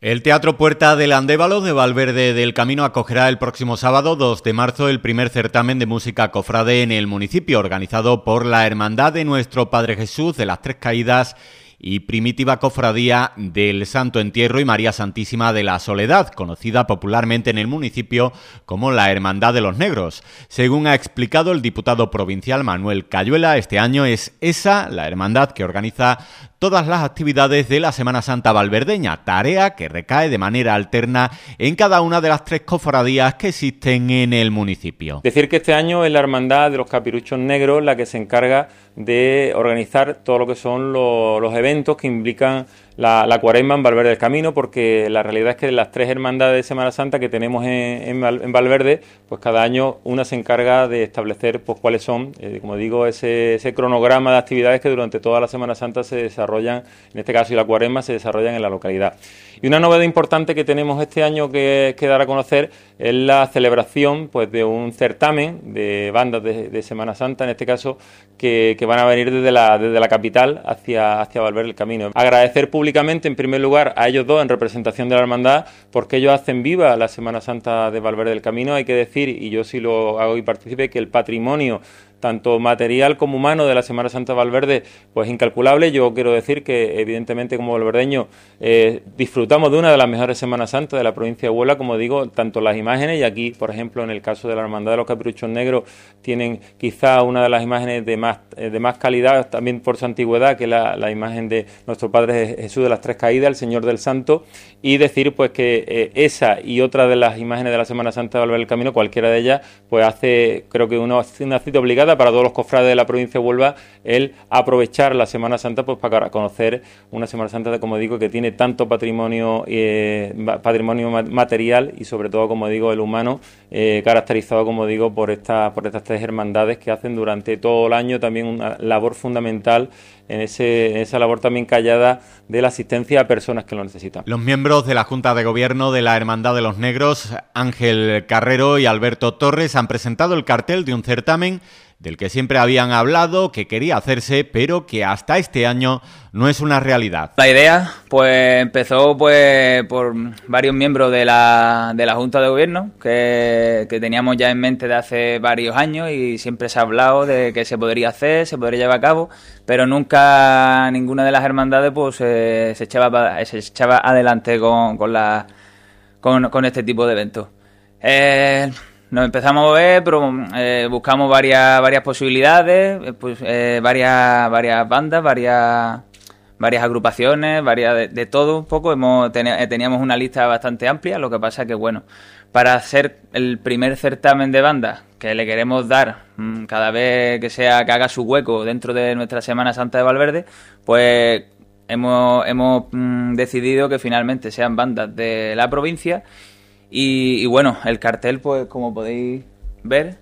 El Teatro Puerta del Andévalo de Valverde del Camino acogerá el próximo sábado 2 de marzo el primer certamen de música cofrade en el municipio, organizado por la Hermandad de Nuestro Padre Jesús de las Tres Caídas y primitiva cofradía del Santo Entierro y María Santísima de la Soledad, conocida popularmente en el municipio como la Hermandad de los Negros. Según ha explicado el diputado provincial Manuel Cayuela, este año es esa la hermandad que organiza todas las actividades de la Semana Santa Valverdeña, tarea que recae de manera alterna en cada una de las tres cofradías que existen en el municipio. Decir que este año es la Hermandad de los Capiruchos Negros la que se encarga de organizar todo lo que son los, eventos que implican la, la, cuaresma en Valverde del Camino, porque la realidad es que las tres hermandades de Semana Santa que tenemos en, en, Valverde, pues cada año una se encarga de establecer pues cuáles son, eh, como digo, ese, ese, cronograma de actividades que durante toda la Semana Santa se desarrollan, en este caso y la cuaresma, se desarrollan en la localidad. Y una novedad importante que tenemos este año que, que dar a conocer es la celebración pues, de un certamen de bandas de, Semana Santa, en este caso, que, van a venir desde la, desde la capital hacia, hacia Valverde el Camino. Agradecer públicamente, en primer lugar, a ellos dos en representación de la hermandad, porque ellos hacen viva la Semana Santa de Valverde del Camino. Hay que decir, y yo sí lo hago y participe, que el patrimonio tanto material como humano de la Semana Santa Valverde, pues incalculable. Yo quiero decir que, evidentemente, como valverdeño, eh, disfrutamos de una de las mejores Semanas Santas de la provincia de Huelva, como digo, tanto las imágenes, y aquí, por ejemplo, en el caso de la Hermandad de los Caprichos Negros, tienen quizá una de las imágenes de más, eh, de más calidad, también por su antigüedad, que la, la imagen de nuestro Padre Jesús de las Tres Caídas, el Señor del Santo, y decir pues que eh, esa y otra de las imágenes de la Semana Santa de Valverde del Camino, cualquiera de ellas, pues hace, creo que una, una cita obligada para todos los cofrades de la provincia de Huelva el aprovechar la Semana Santa pues para conocer una Semana Santa, como digo, que tiene tanto patrimonio, eh, patrimonio material y sobre todo, como digo, el humano, eh, caracterizado, como digo, por, esta, por estas tres hermandades que hacen durante todo el año también una labor fundamental en, ese, en esa labor también callada de la asistencia a personas que lo necesitan. Los miembros de la Junta de Gobierno de la Hermandad de los Negros, Ángel Carrero y Alberto Torres, han presentado el cartel de un certamen del que siempre habían hablado, que quería hacerse, pero que hasta este año no es una realidad. La idea pues empezó pues por varios miembros de la, de la Junta de Gobierno que, que teníamos ya en mente de hace varios años y siempre se ha hablado de que se podría hacer, se podría llevar a cabo, pero nunca ninguna de las hermandades pues se, echaba, se echaba adelante con, con, la, con, con este tipo de eventos. Eh, nos empezamos a ver, pero eh, buscamos varias, varias posibilidades, eh, pues, eh, varias, varias bandas, varias, varias agrupaciones, varias de, todo un poco. Hemos, teníamos una lista bastante amplia, lo que pasa que, bueno, para hacer el primer certamen de bandas que le queremos dar mm, cada vez que sea que haga su hueco dentro de nuestra Semana Santa de Valverde, pues hemos, hemos mm, decidido que finalmente sean bandas de la provincia y, bueno, el cartel, pues como podéis ver,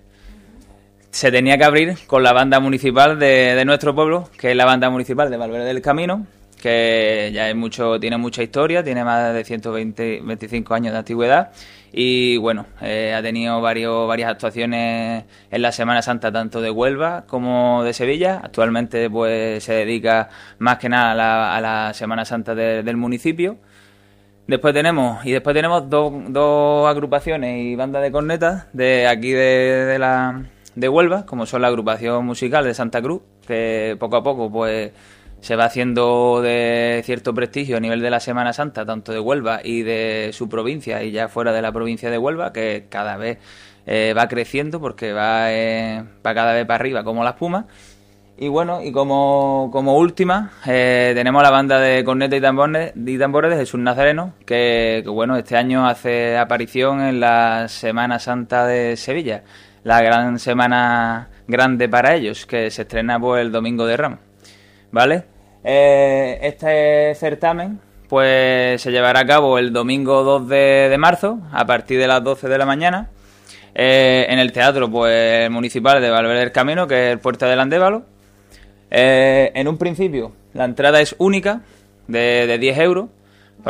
se tenía que abrir con la banda municipal de, nuestro pueblo, que es la banda municipal de Valverde del Camino, que ya es mucho, tiene mucha historia, tiene más de 120, 25 años de antigüedad y bueno, eh, ha tenido varios, varias actuaciones en la Semana Santa tanto de Huelva como de Sevilla. Actualmente pues se dedica más que nada a la, a la Semana Santa del municipio Después tenemos, y después tenemos dos, dos agrupaciones y bandas de cornetas de aquí de, la de Huelva, como son la agrupación musical de Santa Cruz, que poco a poco pues se va haciendo de cierto prestigio a nivel de la Semana Santa, tanto de Huelva y de su provincia y ya fuera de la provincia de Huelva, que cada vez eh, va creciendo porque va, eh, va cada vez para arriba como la espuma. Y bueno, y como, como última, eh, tenemos la banda de corneta y tambores, y tambores de Jesús Nazareno, que, bueno, este año hace aparición en la Semana Santa de Sevilla, la gran semana grande para ellos, que se estrena pues, el domingo de Ramos. ¿Vale? Eh, este certamen pues se llevará a cabo el domingo 2 de, marzo, a partir de las 12 de la mañana, eh, en el teatro pues municipal de Valverde del Camino, que es el Puerta del Andévalo eh, en un principio, la entrada es única, de, de 10 euros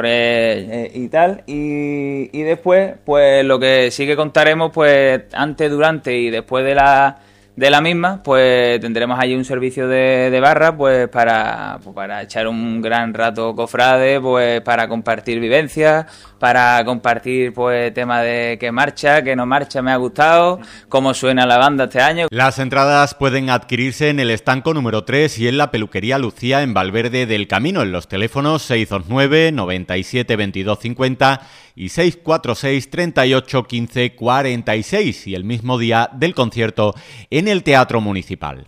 eh, y tal. Y, y, después, pues lo que sí que contaremos, pues antes, durante y después de la, de la misma, pues tendremos allí un servicio de, de barra, pues para, pues para echar un gran rato cofrade, pues para compartir vivencias, para compartir pues tema de qué marcha, qué no marcha, me ha gustado, cómo suena la banda este año. Las entradas pueden adquirirse en el estanco número 3 y en la peluquería Lucía en Valverde del Camino, en los teléfonos 629 97 22 50 y 646 38 15 46 y el mismo día del concierto en el Teatro Municipal.